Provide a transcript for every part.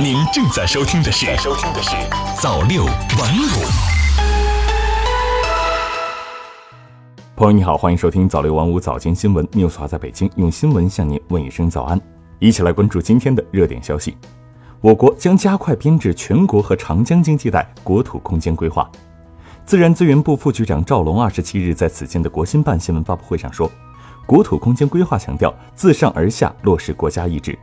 您正在收听的是《收听的是早六晚五》。朋友你好，欢迎收听早六晚五早间新闻，news 华在北京用新闻向您问一声早安。一起来关注今天的热点消息。我国将加快编制全国和长江经济带国土空间规划。自然资源部副局长赵龙二十七日在此前的国新办新闻发布会上说，国土空间规划强调自上而下落实国家意志。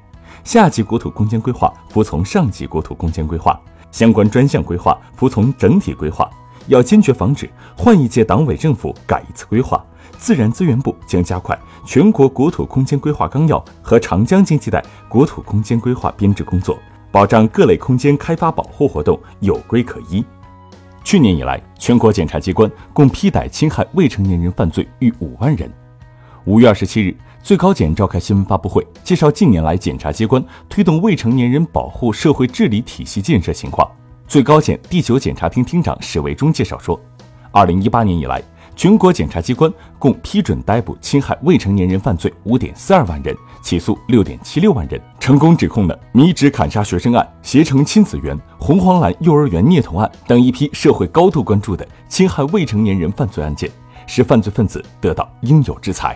下级国土空间规划服从上级国土空间规划，相关专项规划服从整体规划。要坚决防止换一届党委政府改一次规划。自然资源部将加快全国国土空间规划纲要和长江经济带国土空间规划编制工作，保障各类空间开发保护活动有规可依。去年以来，全国检察机关共批逮侵害未成年人犯罪逾五万人。五月二十七日。最高检召开新闻发布会，介绍近年来检察机关推动未成年人保护社会治理体系建设情况。最高检第九检察厅厅长史维忠介绍说，二零一八年以来，全国检察机关共批准逮捕侵害未成年人犯罪五点四二万人，起诉六点七六万人，成功指控了迷纸砍杀学生案、携程亲子园、红黄蓝幼儿园虐童案等一批社会高度关注的侵害未成年人犯罪案件，使犯罪分子得到应有制裁。